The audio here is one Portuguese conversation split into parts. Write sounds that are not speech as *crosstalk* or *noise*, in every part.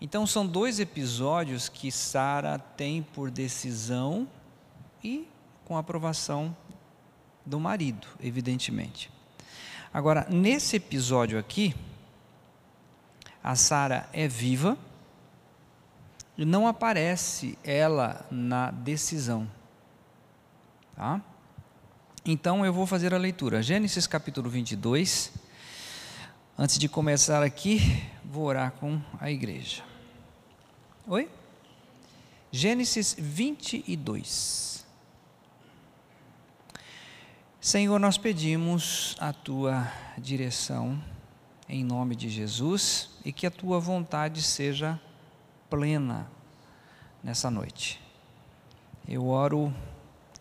Então são dois episódios que Sara tem por decisão e com aprovação do marido, evidentemente. Agora, nesse episódio aqui, a Sara é viva e não aparece ela na decisão. Tá? Então eu vou fazer a leitura. Gênesis capítulo 22. Antes de começar aqui, vou orar com a igreja. Oi? Gênesis 22. Senhor, nós pedimos a tua direção em nome de Jesus e que a tua vontade seja plena nessa noite. Eu oro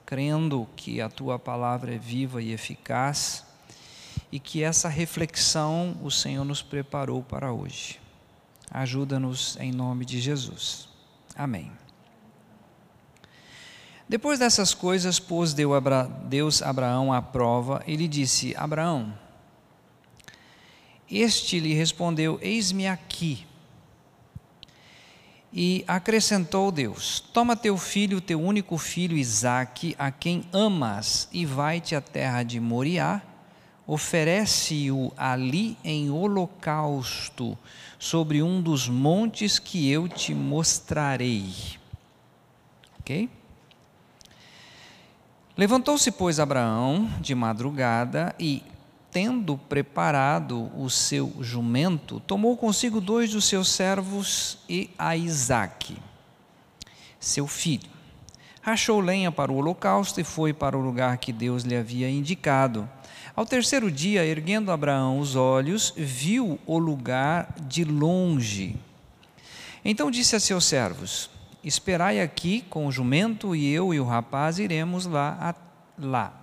crendo que a tua palavra é viva e eficaz e que essa reflexão o Senhor nos preparou para hoje. Ajuda-nos em nome de Jesus. Amém. Depois dessas coisas, pôs Deus Abraão à prova e lhe disse: Abraão, este lhe respondeu: Eis-me aqui. E acrescentou Deus: Toma teu filho, teu único filho Isaque, a quem amas, e vai-te à terra de Moriá, oferece-o ali em holocausto sobre um dos montes que eu te mostrarei. Ok? Levantou-se, pois, Abraão de madrugada e, tendo preparado o seu jumento, tomou consigo dois dos seus servos e a Isaque, seu filho. Rachou lenha para o holocausto e foi para o lugar que Deus lhe havia indicado. Ao terceiro dia, erguendo Abraão os olhos, viu o lugar de longe. Então disse a seus servos: Esperai aqui com o jumento, e eu e o rapaz iremos lá. A, lá.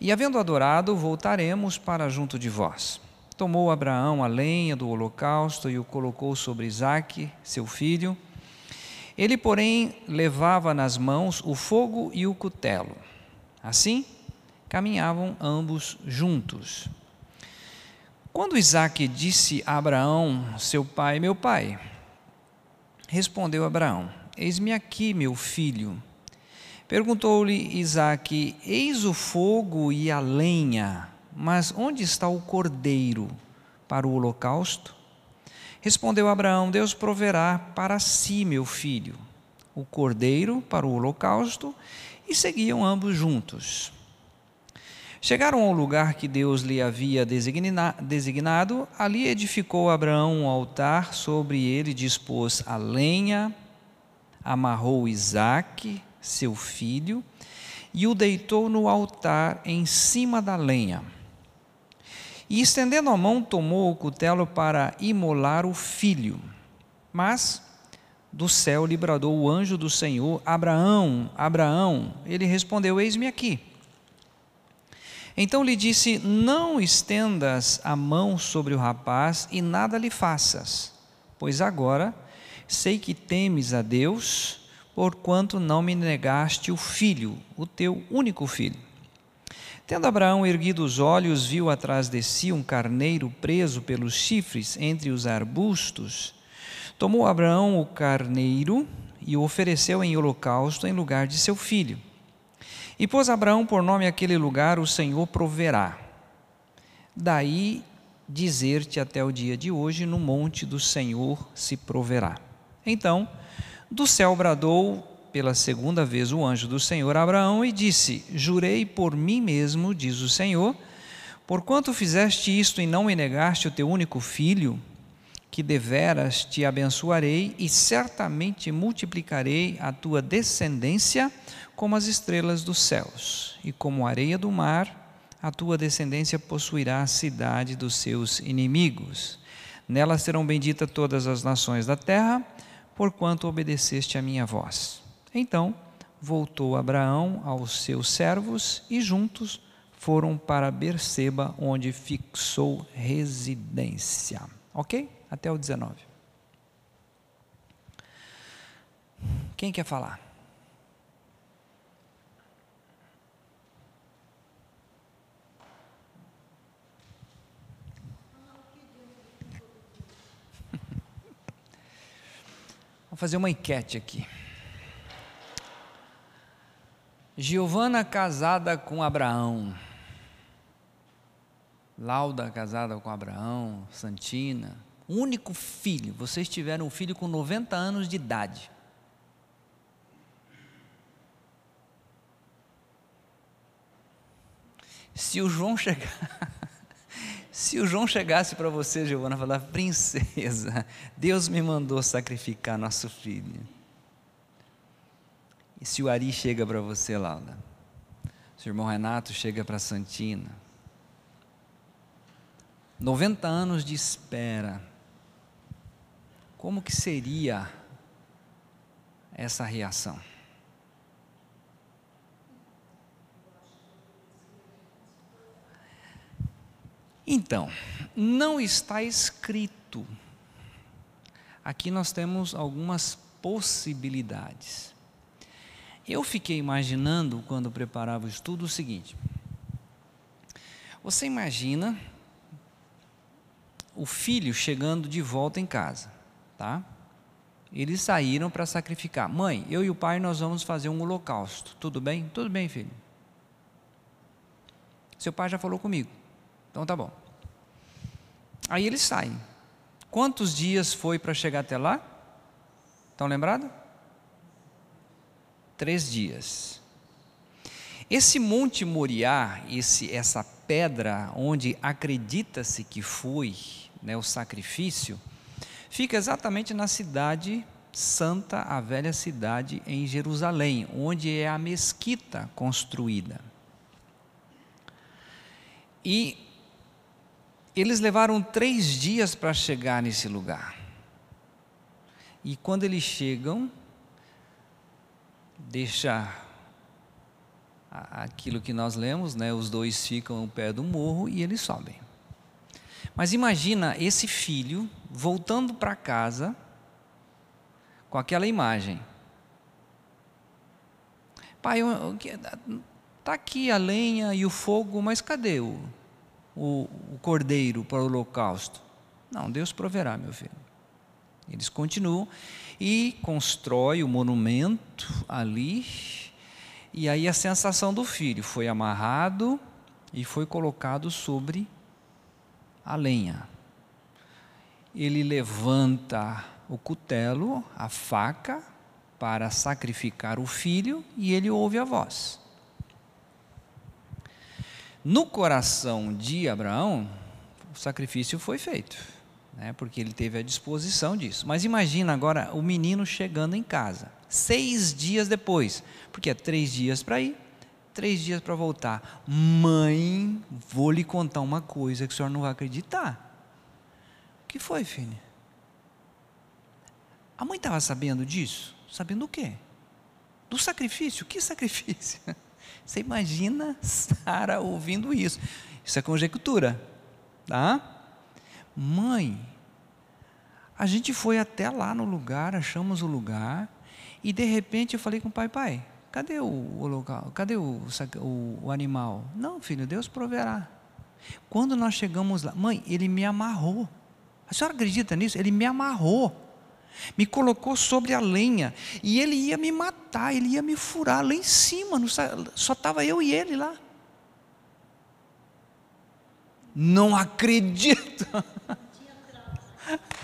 E havendo adorado, voltaremos para junto de vós. Tomou Abraão a lenha do holocausto e o colocou sobre Isaque, seu filho. Ele, porém, levava nas mãos o fogo e o cutelo. Assim, caminhavam ambos juntos. Quando Isaac disse a Abraão, seu pai, meu pai, respondeu Abraão: Eis-me aqui, meu filho. Perguntou-lhe Isaac: Eis o fogo e a lenha, mas onde está o cordeiro para o holocausto? Respondeu Abraão: Deus proverá para si, meu filho, o cordeiro para o holocausto, e seguiam ambos juntos. Chegaram ao lugar que Deus lhe havia designado, ali edificou Abraão um altar, sobre ele dispôs a lenha, amarrou Isaque, seu filho, e o deitou no altar em cima da lenha. E estendendo a mão, tomou o cutelo para imolar o filho. Mas do céu lhe bradou o anjo do Senhor: Abraão, Abraão. Ele respondeu: Eis-me aqui. Então lhe disse: Não estendas a mão sobre o rapaz e nada lhe faças, pois agora sei que temes a Deus, porquanto não me negaste o filho, o teu único filho. Tendo Abraão erguido os olhos, viu atrás de si um carneiro preso pelos chifres entre os arbustos. Tomou Abraão o carneiro e o ofereceu em holocausto em lugar de seu filho. E pôs Abraão por nome aquele lugar: O Senhor proverá. Daí dizer-te até o dia de hoje: No monte do Senhor se proverá. Então, do céu bradou pela segunda vez o anjo do Senhor a Abraão e disse: Jurei por mim mesmo, diz o Senhor, porquanto fizeste isto e não me negaste o teu único filho, que deveras te abençoarei e certamente multiplicarei a tua descendência como as estrelas dos céus, e como a areia do mar, a tua descendência possuirá a cidade dos seus inimigos. Nela serão benditas todas as nações da terra, porquanto obedeceste a minha voz. Então voltou Abraão aos seus servos e juntos foram para Berseba, onde fixou residência. Ok? Até o 19. Quem quer falar? *laughs* Vou fazer uma enquete aqui. Giovana casada com Abraão. Lauda casada com Abraão, Santina. Único filho. Vocês tiveram um filho com 90 anos de idade. Se o João chegar, *laughs* se o João chegasse para você, Giovana, falar, princesa, Deus me mandou sacrificar nosso filho. E se o Ari chega para você, Laura, se o irmão Renato chega para Santina, 90 anos de espera, como que seria essa reação? Então, não está escrito. Aqui nós temos algumas possibilidades. Eu fiquei imaginando, quando preparava o estudo, o seguinte: você imagina o filho chegando de volta em casa, tá? Eles saíram para sacrificar. Mãe, eu e o pai nós vamos fazer um holocausto. Tudo bem? Tudo bem, filho. Seu pai já falou comigo. Então tá bom. Aí eles saem. Quantos dias foi para chegar até lá? Estão lembrados? Três dias. Esse Monte Moriá, esse, essa pedra onde acredita-se que foi né, o sacrifício, fica exatamente na cidade santa, a velha cidade em Jerusalém, onde é a mesquita construída. E eles levaram três dias para chegar nesse lugar. E quando eles chegam, deixa aquilo que nós lemos, né? Os dois ficam ao pé do morro e eles sobem. Mas imagina esse filho voltando para casa com aquela imagem. Pai, está aqui a lenha e o fogo, mas cadê o, o, o cordeiro para o holocausto? Não, Deus proverá, meu filho. Eles continuam e constrói o monumento ali. E aí a sensação do filho foi amarrado e foi colocado sobre a lenha. Ele levanta o cutelo, a faca, para sacrificar o filho e ele ouve a voz. No coração de Abraão, o sacrifício foi feito, né, porque ele teve a disposição disso. Mas imagina agora o menino chegando em casa, seis dias depois, porque é três dias para ir, três dias para voltar. Mãe, vou lhe contar uma coisa que o senhor não vai acreditar. Que foi, filha? A mãe estava sabendo disso? Sabendo o quê? Do sacrifício? Que sacrifício? *laughs* Você imagina Sara ouvindo isso? Isso é conjectura, tá? Mãe, a gente foi até lá no lugar, achamos o lugar, e de repente eu falei com o pai, pai, cadê o, o local? Cadê o, o, o animal? Não, filho, Deus proverá. Quando nós chegamos lá, mãe, ele me amarrou. A senhora acredita nisso? Ele me amarrou me colocou sobre a lenha, e ele ia me matar, ele ia me furar lá em cima, só estava eu e ele lá. Não acredito. *laughs*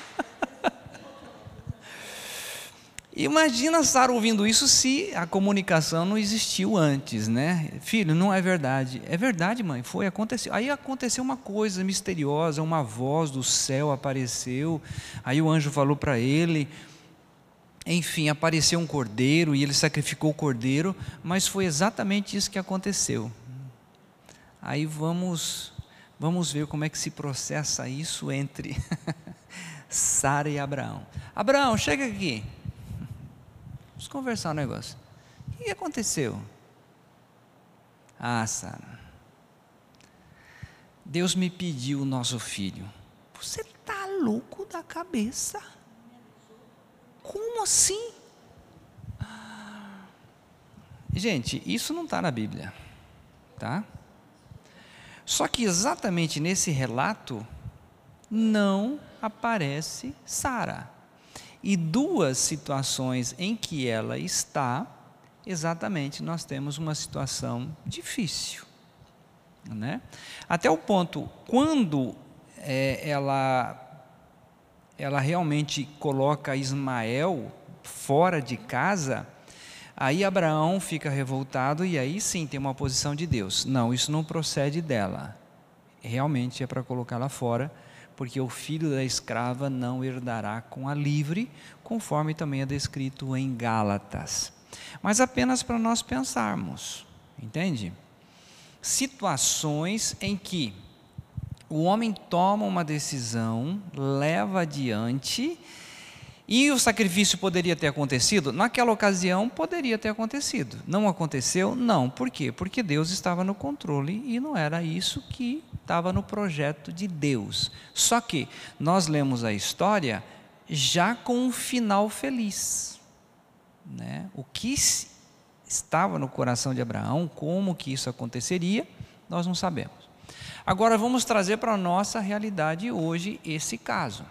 Imagina Sara ouvindo isso se a comunicação não existiu antes, né? Filho, não é verdade. É verdade, mãe, foi, aconteceu. Aí aconteceu uma coisa misteriosa, uma voz do céu apareceu. Aí o anjo falou para ele, enfim, apareceu um cordeiro e ele sacrificou o cordeiro, mas foi exatamente isso que aconteceu. Aí vamos vamos ver como é que se processa isso entre *laughs* Sara e Abraão. Abraão, chega aqui. Vamos conversar um negócio. O que aconteceu? Ah, Sara. Deus me pediu o nosso filho. Você está louco da cabeça? Como assim? Gente, isso não está na Bíblia, tá? Só que exatamente nesse relato não aparece Sara. E duas situações em que ela está, exatamente nós temos uma situação difícil. Né? Até o ponto, quando é, ela, ela realmente coloca Ismael fora de casa, aí Abraão fica revoltado e aí sim tem uma posição de Deus. Não, isso não procede dela. Realmente é para colocá-la fora porque o filho da escrava não herdará com a livre, conforme também é descrito em Gálatas. Mas apenas para nós pensarmos, entende? Situações em que o homem toma uma decisão, leva adiante, e o sacrifício poderia ter acontecido? Naquela ocasião, poderia ter acontecido. Não aconteceu? Não. Por quê? Porque Deus estava no controle e não era isso que estava no projeto de Deus. Só que nós lemos a história já com um final feliz. Né? O que estava no coração de Abraão, como que isso aconteceria, nós não sabemos. Agora vamos trazer para a nossa realidade hoje esse caso.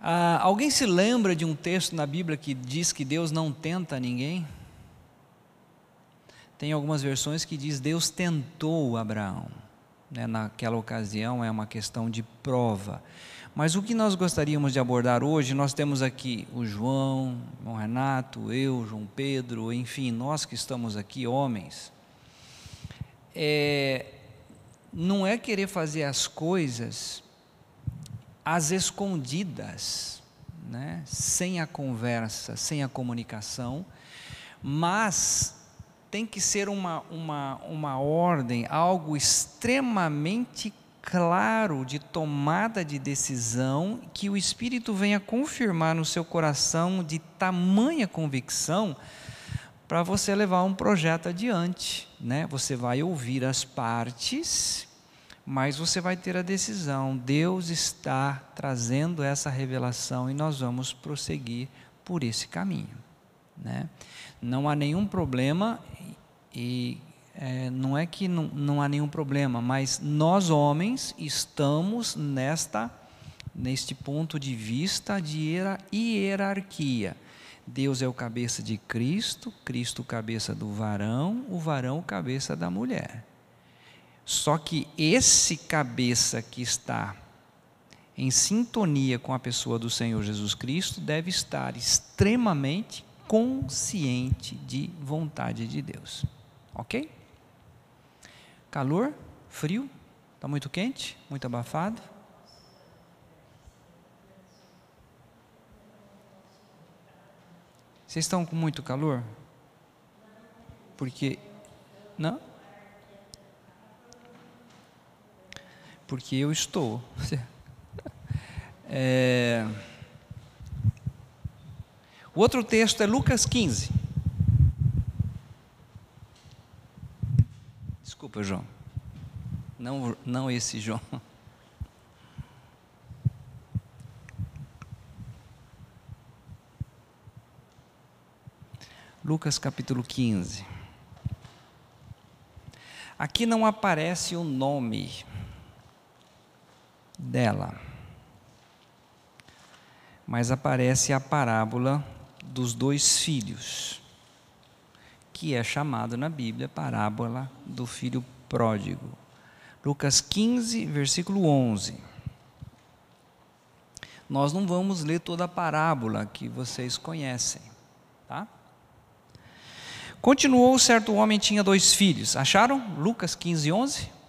Ah, alguém se lembra de um texto na Bíblia que diz que Deus não tenta ninguém? Tem algumas versões que diz Deus tentou Abraão. Né? Naquela ocasião é uma questão de prova. Mas o que nós gostaríamos de abordar hoje, nós temos aqui o João, o Renato, eu, João Pedro, enfim, nós que estamos aqui, homens. É, não é querer fazer as coisas às escondidas, né? sem a conversa, sem a comunicação, mas tem que ser uma, uma, uma ordem, algo extremamente claro de tomada de decisão, que o Espírito venha confirmar no seu coração de tamanha convicção para você levar um projeto adiante. Né? Você vai ouvir as partes, mas você vai ter a decisão. Deus está trazendo essa revelação e nós vamos prosseguir por esse caminho. Né? Não há nenhum problema e é, não é que não, não há nenhum problema, mas nós homens estamos nesta neste ponto de vista de hierarquia. Deus é o cabeça de Cristo, Cristo cabeça do varão, o varão cabeça da mulher. Só que esse cabeça que está em sintonia com a pessoa do Senhor Jesus Cristo deve estar extremamente consciente de vontade de Deus. Ok? Calor? Frio? Está muito quente? Muito abafado? Vocês estão com muito calor? Porque. Não? Porque eu estou. *laughs* É... O outro texto é Lucas 15. Desculpa, João. Não, não esse João. *laughs* Lucas capítulo 15. Aqui não aparece o nome dela, mas aparece a parábola dos dois filhos que é chamado na Bíblia parábola do filho pródigo. Lucas 15, versículo 11. Nós não vamos ler toda a parábola que vocês conhecem, tá? Continuou, certo homem tinha dois filhos. Acharam? Lucas 15, 11.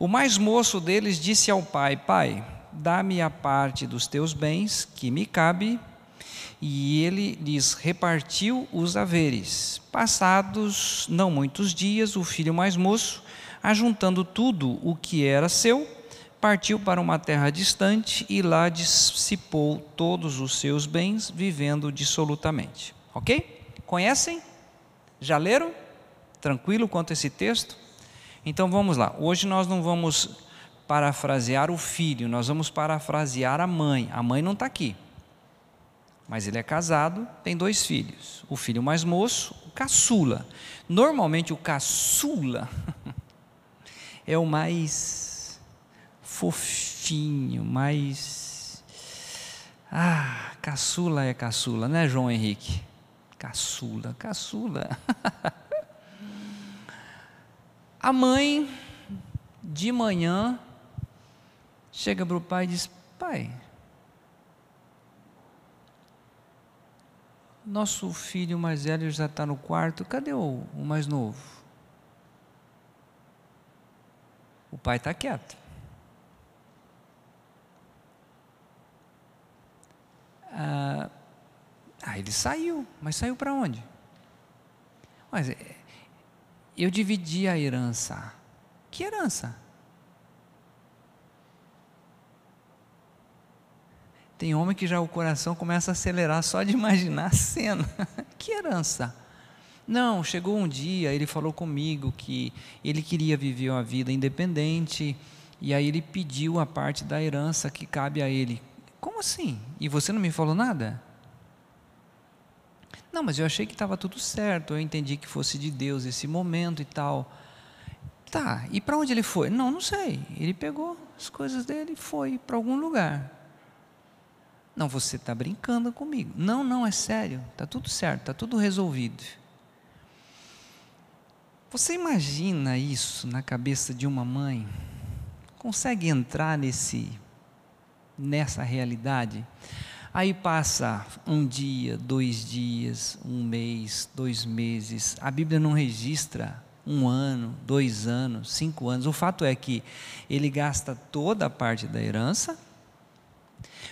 O mais moço deles disse ao pai: Pai, dá-me a parte dos teus bens que me cabe e ele lhes repartiu os haveres. Passados não muitos dias, o filho mais moço, ajuntando tudo o que era seu, partiu para uma terra distante e lá dissipou todos os seus bens, vivendo dissolutamente. Ok? Conhecem? Já leram? Tranquilo quanto a esse texto? Então vamos lá. Hoje nós não vamos parafrasear o filho, nós vamos parafrasear a mãe. A mãe não está aqui. Mas ele é casado, tem dois filhos. O filho mais moço, o caçula. Normalmente o caçula *laughs* é o mais fofinho, mais. Ah, caçula é caçula, né, João Henrique? Caçula, caçula. *laughs* A mãe, de manhã, chega para o pai e diz: Pai, nosso filho mais velho já está no quarto, cadê o, o mais novo? O pai está quieto. Ah, ele saiu, mas saiu para onde? Mas é, eu dividi a herança. Que herança? Tem homem que já o coração começa a acelerar só de imaginar a cena. *laughs* que herança? Não, chegou um dia, ele falou comigo que ele queria viver uma vida independente e aí ele pediu a parte da herança que cabe a ele. Como assim? E você não me falou nada? Não, mas eu achei que estava tudo certo, eu entendi que fosse de Deus esse momento e tal. Tá, e para onde ele foi? Não, não sei. Ele pegou as coisas dele e foi para algum lugar. Não, você está brincando comigo. Não, não, é sério. Está tudo certo, está tudo resolvido. Você imagina isso na cabeça de uma mãe? Consegue entrar nesse, nessa realidade? Aí passa um dia, dois dias, um mês, dois meses. A Bíblia não registra um ano, dois anos, cinco anos. O fato é que ele gasta toda a parte da herança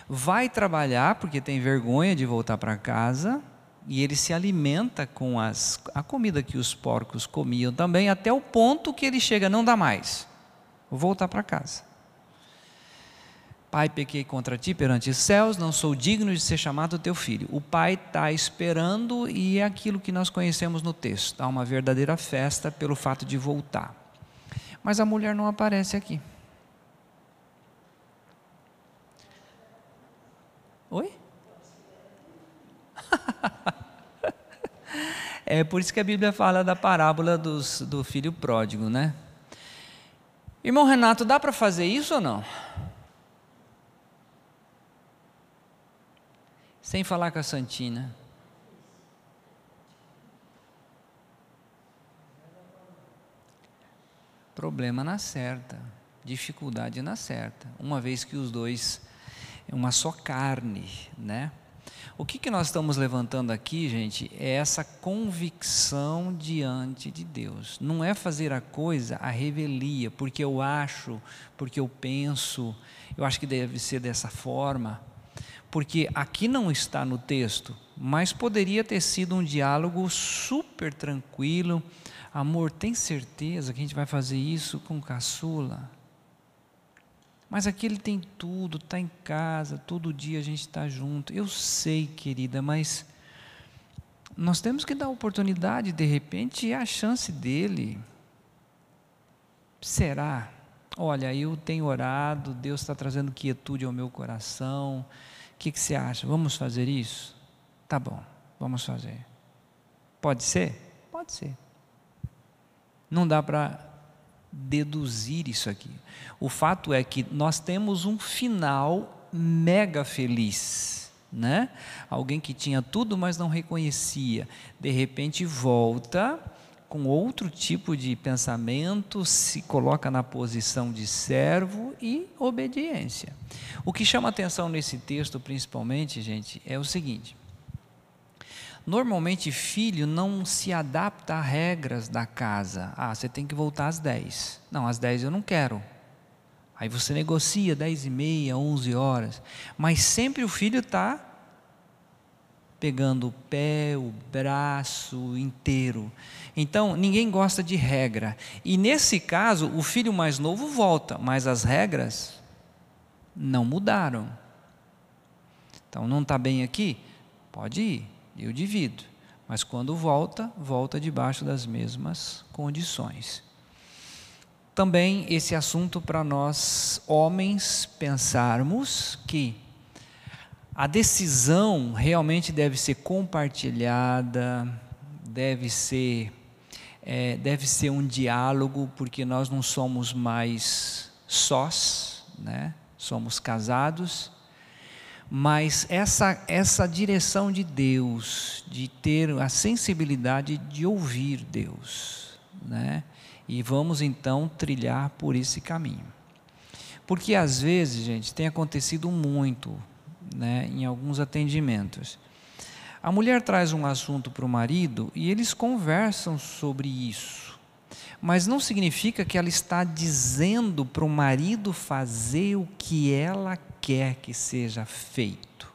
vai trabalhar porque tem vergonha de voltar para casa e ele se alimenta com as, a comida que os porcos comiam também, até o ponto que ele chega, não dá mais, vou voltar para casa. Pai, pequei contra ti perante os céus, não sou digno de ser chamado teu filho. O pai está esperando e é aquilo que nós conhecemos no texto. Há uma verdadeira festa pelo fato de voltar. Mas a mulher não aparece aqui. Oi? *laughs* é por isso que a Bíblia fala da parábola dos, do filho pródigo, né? Irmão Renato, dá para fazer isso ou não? Sem falar com a Santina. Problema na certa, dificuldade na certa, uma vez que os dois é uma só carne, né? O que, que nós estamos levantando aqui, gente, é essa convicção diante de Deus. Não é fazer a coisa a revelia, porque eu acho, porque eu penso, eu acho que deve ser dessa forma. Porque aqui não está no texto, mas poderia ter sido um diálogo super tranquilo. Amor, tem certeza que a gente vai fazer isso com caçula? Mas aqui ele tem tudo, está em casa, todo dia a gente está junto. Eu sei, querida, mas nós temos que dar oportunidade, de repente, a chance dele. Será? Olha, eu tenho orado, Deus está trazendo quietude ao meu coração. O que, que você acha? Vamos fazer isso? Tá bom, vamos fazer. Pode ser? Pode ser. Não dá para deduzir isso aqui. O fato é que nós temos um final mega feliz, né? Alguém que tinha tudo, mas não reconhecia, de repente volta com outro tipo de pensamento, se coloca na posição de servo e obediência. O que chama atenção nesse texto, principalmente, gente, é o seguinte: Normalmente, filho não se adapta a regras da casa. Ah, você tem que voltar às 10. Não, às 10 eu não quero. Aí você negocia 10 e meia, 11 horas. Mas sempre o filho está pegando o pé, o braço inteiro. Então, ninguém gosta de regra. E nesse caso, o filho mais novo volta, mas as regras não mudaram. Então, não está bem aqui? Pode ir eu divido. Mas quando volta, volta debaixo das mesmas condições. Também esse assunto para nós, homens, pensarmos que a decisão realmente deve ser compartilhada, deve ser, é, deve ser um diálogo, porque nós não somos mais sós, né? Somos casados, mas essa essa direção de Deus, de ter a sensibilidade de ouvir Deus, né? E vamos então trilhar por esse caminho. Porque às vezes, gente, tem acontecido muito, né, em alguns atendimentos. A mulher traz um assunto para o marido e eles conversam sobre isso. Mas não significa que ela está dizendo para o marido fazer o que ela quer que seja feito.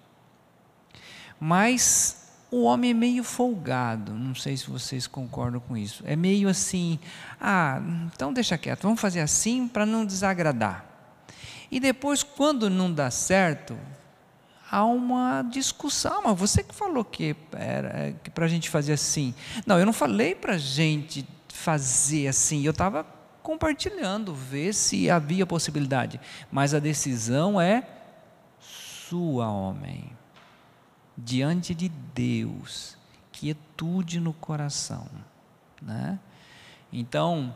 Mas o homem é meio folgado, não sei se vocês concordam com isso. É meio assim, ah, então deixa quieto, vamos fazer assim para não desagradar. E depois, quando não dá certo, há uma discussão. Mas você que falou que era que para a gente fazer assim. Não, eu não falei para a gente fazer assim. Eu estava compartilhando, ver se havia possibilidade. Mas a decisão é sua, homem. Diante de Deus, quietude no coração, né? Então,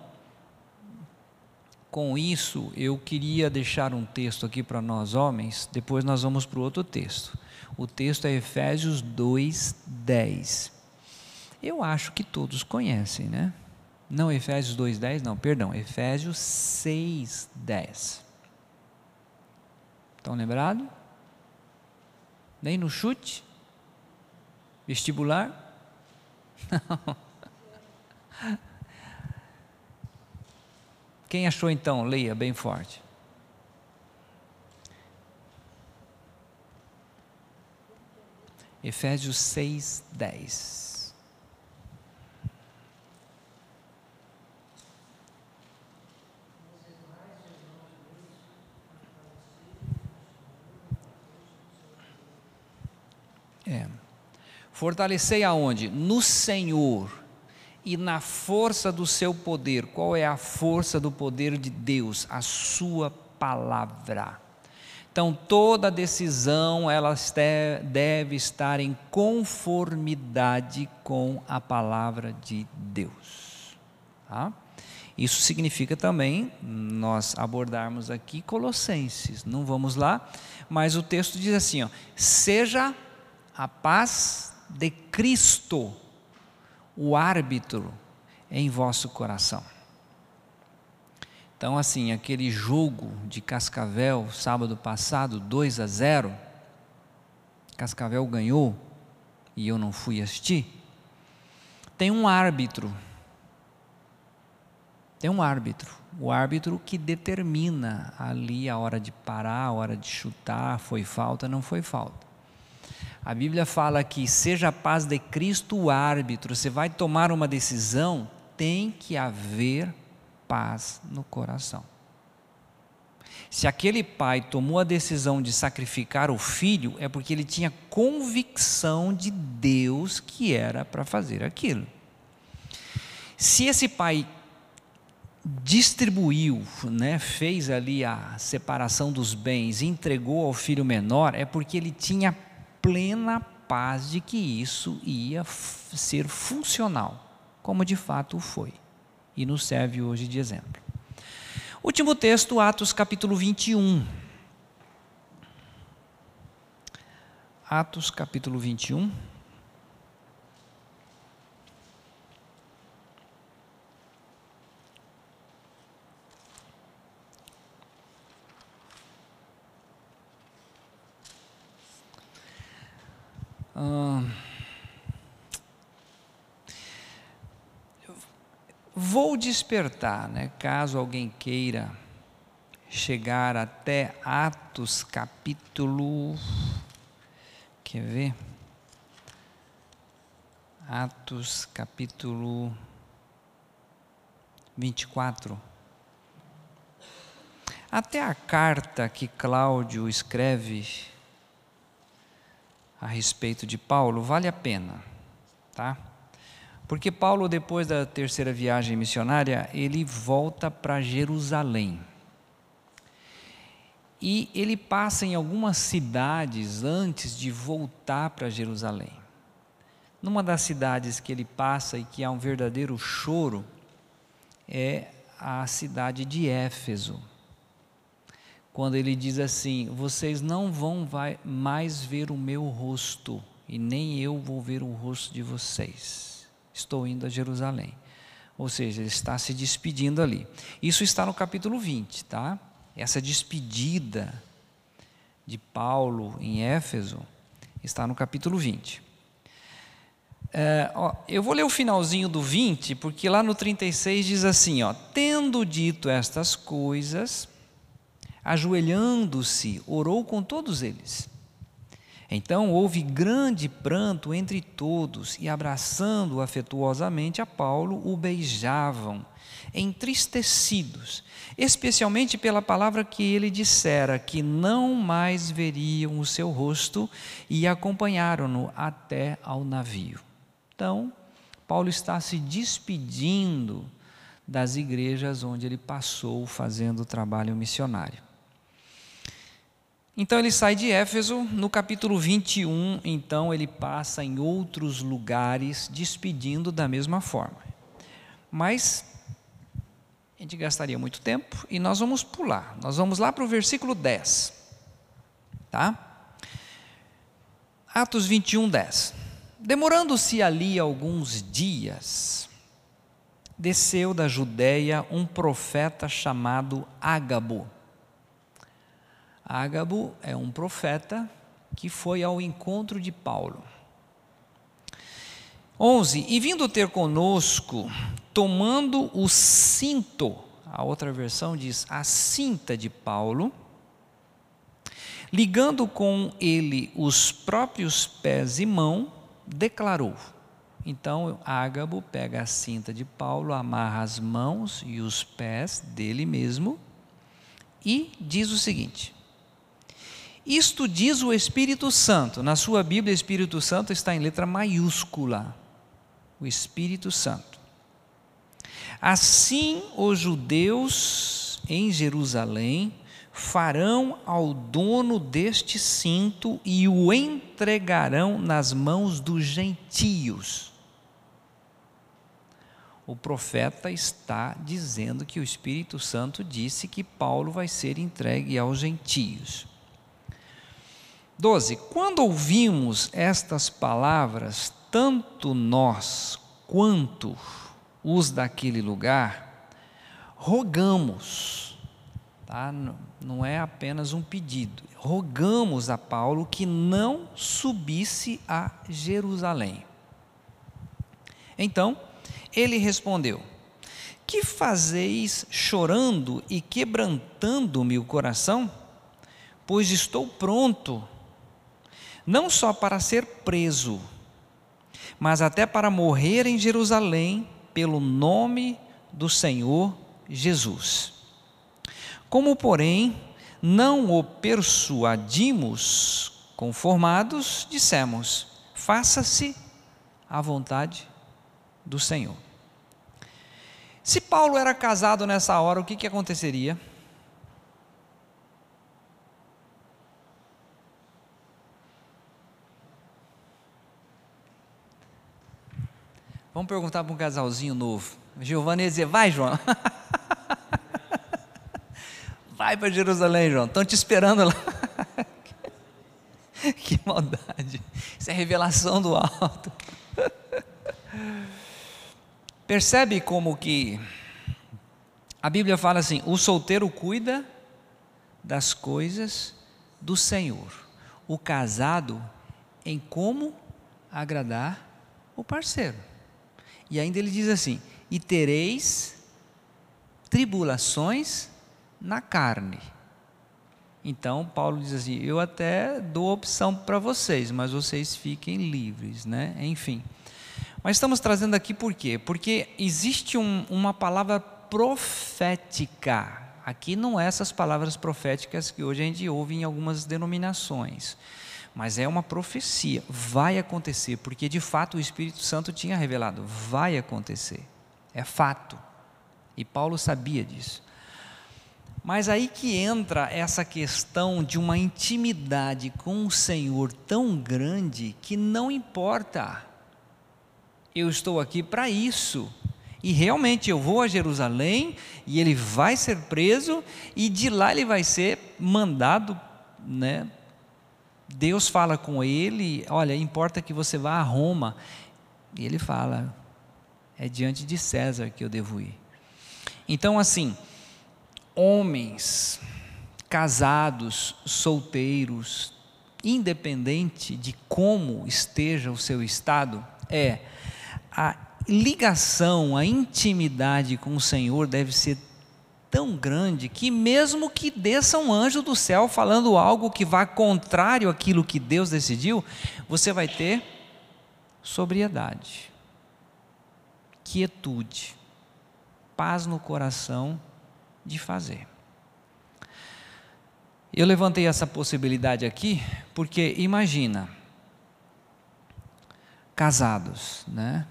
com isso, eu queria deixar um texto aqui para nós homens, depois nós vamos para o outro texto. O texto é Efésios 2, 10. Eu acho que todos conhecem, né? Não Efésios 2, 10, não, perdão, Efésios 6, 10. Estão lembrados? Nem no chute? Vestibular? *laughs* Não. Quem achou então? Leia bem forte. Efésios 6, 10. É. Fortalecei aonde? No Senhor e na força do seu poder. Qual é a força do poder de Deus? A sua palavra. Então, toda decisão ela deve estar em conformidade com a palavra de Deus. Tá? Isso significa também nós abordarmos aqui Colossenses. Não vamos lá, mas o texto diz assim: ó, seja a paz de Cristo o árbitro em vosso coração. Então, assim, aquele jogo de Cascavel, sábado passado, 2 a 0, Cascavel ganhou e eu não fui assistir. Tem um árbitro. Tem um árbitro. O árbitro que determina ali a hora de parar, a hora de chutar, foi falta, não foi falta. A Bíblia fala que seja a paz de Cristo o árbitro. Você vai tomar uma decisão, tem que haver paz no coração. Se aquele pai tomou a decisão de sacrificar o filho, é porque ele tinha convicção de Deus que era para fazer aquilo. Se esse pai distribuiu, né, fez ali a separação dos bens, entregou ao filho menor, é porque ele tinha plena paz de que isso ia ser funcional, como de fato foi, e nos serve hoje de exemplo. Último texto, Atos capítulo 21. Atos capítulo 21. Vou despertar, né, caso alguém queira chegar até Atos capítulo. Quer ver? Atos capítulo 24. Até a carta que Cláudio escreve a respeito de Paulo vale a pena, tá? Porque Paulo, depois da terceira viagem missionária, ele volta para Jerusalém. E ele passa em algumas cidades antes de voltar para Jerusalém. Numa das cidades que ele passa e que há um verdadeiro choro é a cidade de Éfeso. quando ele diz assim: Vocês não vão mais ver o meu rosto, e nem eu vou ver o rosto de vocês. Estou indo a Jerusalém. Ou seja, ele está se despedindo ali. Isso está no capítulo 20, tá? Essa despedida de Paulo em Éfeso está no capítulo 20. É, ó, eu vou ler o finalzinho do 20, porque lá no 36 diz assim: ó, Tendo dito estas coisas, ajoelhando-se, orou com todos eles. Então houve grande pranto entre todos, e abraçando afetuosamente a Paulo, o beijavam, entristecidos, especialmente pela palavra que ele dissera, que não mais veriam o seu rosto, e acompanharam-no até ao navio. Então, Paulo está se despedindo das igrejas onde ele passou fazendo o trabalho missionário. Então ele sai de Éfeso, no capítulo 21, então ele passa em outros lugares, despedindo da mesma forma. Mas a gente gastaria muito tempo e nós vamos pular. Nós vamos lá para o versículo 10. Tá? Atos 21, 10. Demorando-se ali alguns dias, desceu da Judéia um profeta chamado Ágabo Ágabo é um profeta que foi ao encontro de Paulo. 11. E vindo ter conosco, tomando o cinto, a outra versão diz a cinta de Paulo, ligando com ele os próprios pés e mão, declarou. Então Ágabo pega a cinta de Paulo, amarra as mãos e os pés dele mesmo e diz o seguinte: isto diz o Espírito Santo. Na sua Bíblia, Espírito Santo está em letra maiúscula. O Espírito Santo. Assim os judeus em Jerusalém farão ao dono deste cinto e o entregarão nas mãos dos gentios. O profeta está dizendo que o Espírito Santo disse que Paulo vai ser entregue aos gentios. 12. Quando ouvimos estas palavras, tanto nós quanto os daquele lugar, rogamos, tá? não é apenas um pedido, rogamos a Paulo que não subisse a Jerusalém. Então, ele respondeu: Que fazeis chorando e quebrantando-me o coração? Pois estou pronto não só para ser preso, mas até para morrer em Jerusalém pelo nome do Senhor Jesus. Como, porém, não o persuadimos conformados, dissemos: faça-se a vontade do Senhor. Se Paulo era casado nessa hora, o que, que aconteceria? Vamos perguntar para um casalzinho novo. Giovanni ia dizer: Vai, João. *laughs* Vai para Jerusalém, João. Estão te esperando lá. *laughs* que maldade. Isso é revelação do alto. *laughs* Percebe como que a Bíblia fala assim: o solteiro cuida das coisas do Senhor, o casado em como agradar o parceiro. E ainda ele diz assim: E tereis tribulações na carne. Então, Paulo diz assim: Eu até dou opção para vocês, mas vocês fiquem livres, né? Enfim. Mas estamos trazendo aqui por quê? Porque existe um, uma palavra profética. Aqui não é essas palavras proféticas que hoje a gente ouve em algumas denominações mas é uma profecia, vai acontecer, porque de fato o Espírito Santo tinha revelado, vai acontecer, é fato, e Paulo sabia disso. Mas aí que entra essa questão de uma intimidade com o Senhor tão grande que não importa, eu estou aqui para isso, E realmente eu vou a Jerusalém e ele vai ser preso e de lá ele vai ser mandado, né? Deus fala com ele, olha, importa que você vá a Roma. E ele fala, é diante de César que eu devo ir. Então assim, homens casados, solteiros, independente de como esteja o seu estado, é a ligação, a intimidade com o Senhor deve ser tão grande que mesmo que desça um anjo do céu falando algo que vá contrário àquilo que Deus decidiu, você vai ter sobriedade, quietude, paz no coração de fazer. Eu levantei essa possibilidade aqui porque imagina casados, né?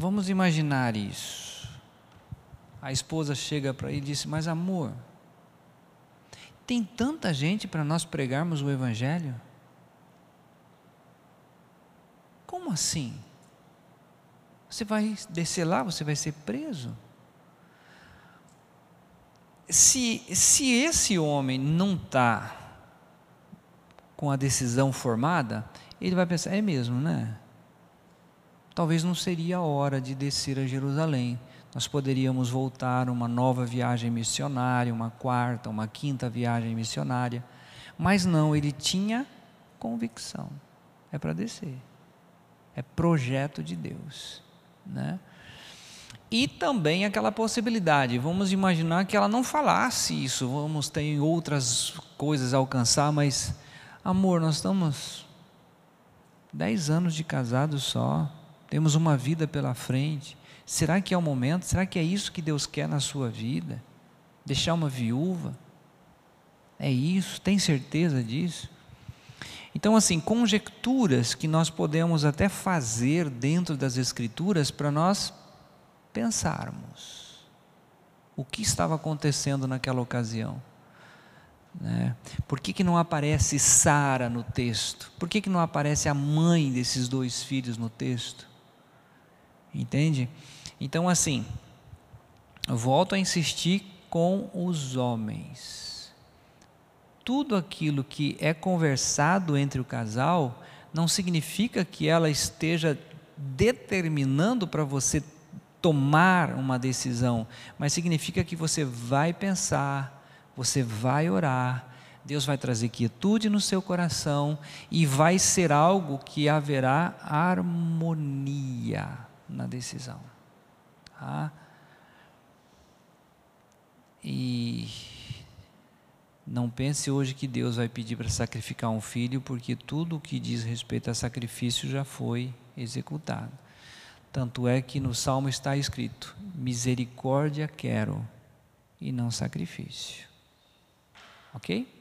Vamos imaginar isso. A esposa chega para ele e disse: Mas amor, tem tanta gente para nós pregarmos o Evangelho? Como assim? Você vai descer lá, você vai ser preso? Se, se esse homem não está com a decisão formada, ele vai pensar: é mesmo, né? Talvez não seria a hora de descer a Jerusalém. Nós poderíamos voltar uma nova viagem missionária, uma quarta, uma quinta viagem missionária. Mas não, ele tinha convicção. É para descer. É projeto de Deus, né? E também aquela possibilidade, vamos imaginar que ela não falasse isso, vamos ter outras coisas a alcançar, mas amor, nós estamos dez anos de casados só, temos uma vida pela frente. Será que é o momento? Será que é isso que Deus quer na sua vida? Deixar uma viúva? É isso? Tem certeza disso? Então, assim, conjecturas que nós podemos até fazer dentro das Escrituras para nós pensarmos o que estava acontecendo naquela ocasião. Né? Por que, que não aparece Sara no texto? Por que, que não aparece a mãe desses dois filhos no texto? Entende? Então, assim, volto a insistir com os homens. Tudo aquilo que é conversado entre o casal não significa que ela esteja determinando para você tomar uma decisão, mas significa que você vai pensar, você vai orar, Deus vai trazer quietude no seu coração e vai ser algo que haverá harmonia na decisão. Tá? E não pense hoje que Deus vai pedir para sacrificar um filho, porque tudo o que diz respeito a sacrifício já foi executado. Tanto é que no salmo está escrito: misericórdia quero e não sacrifício. Ok?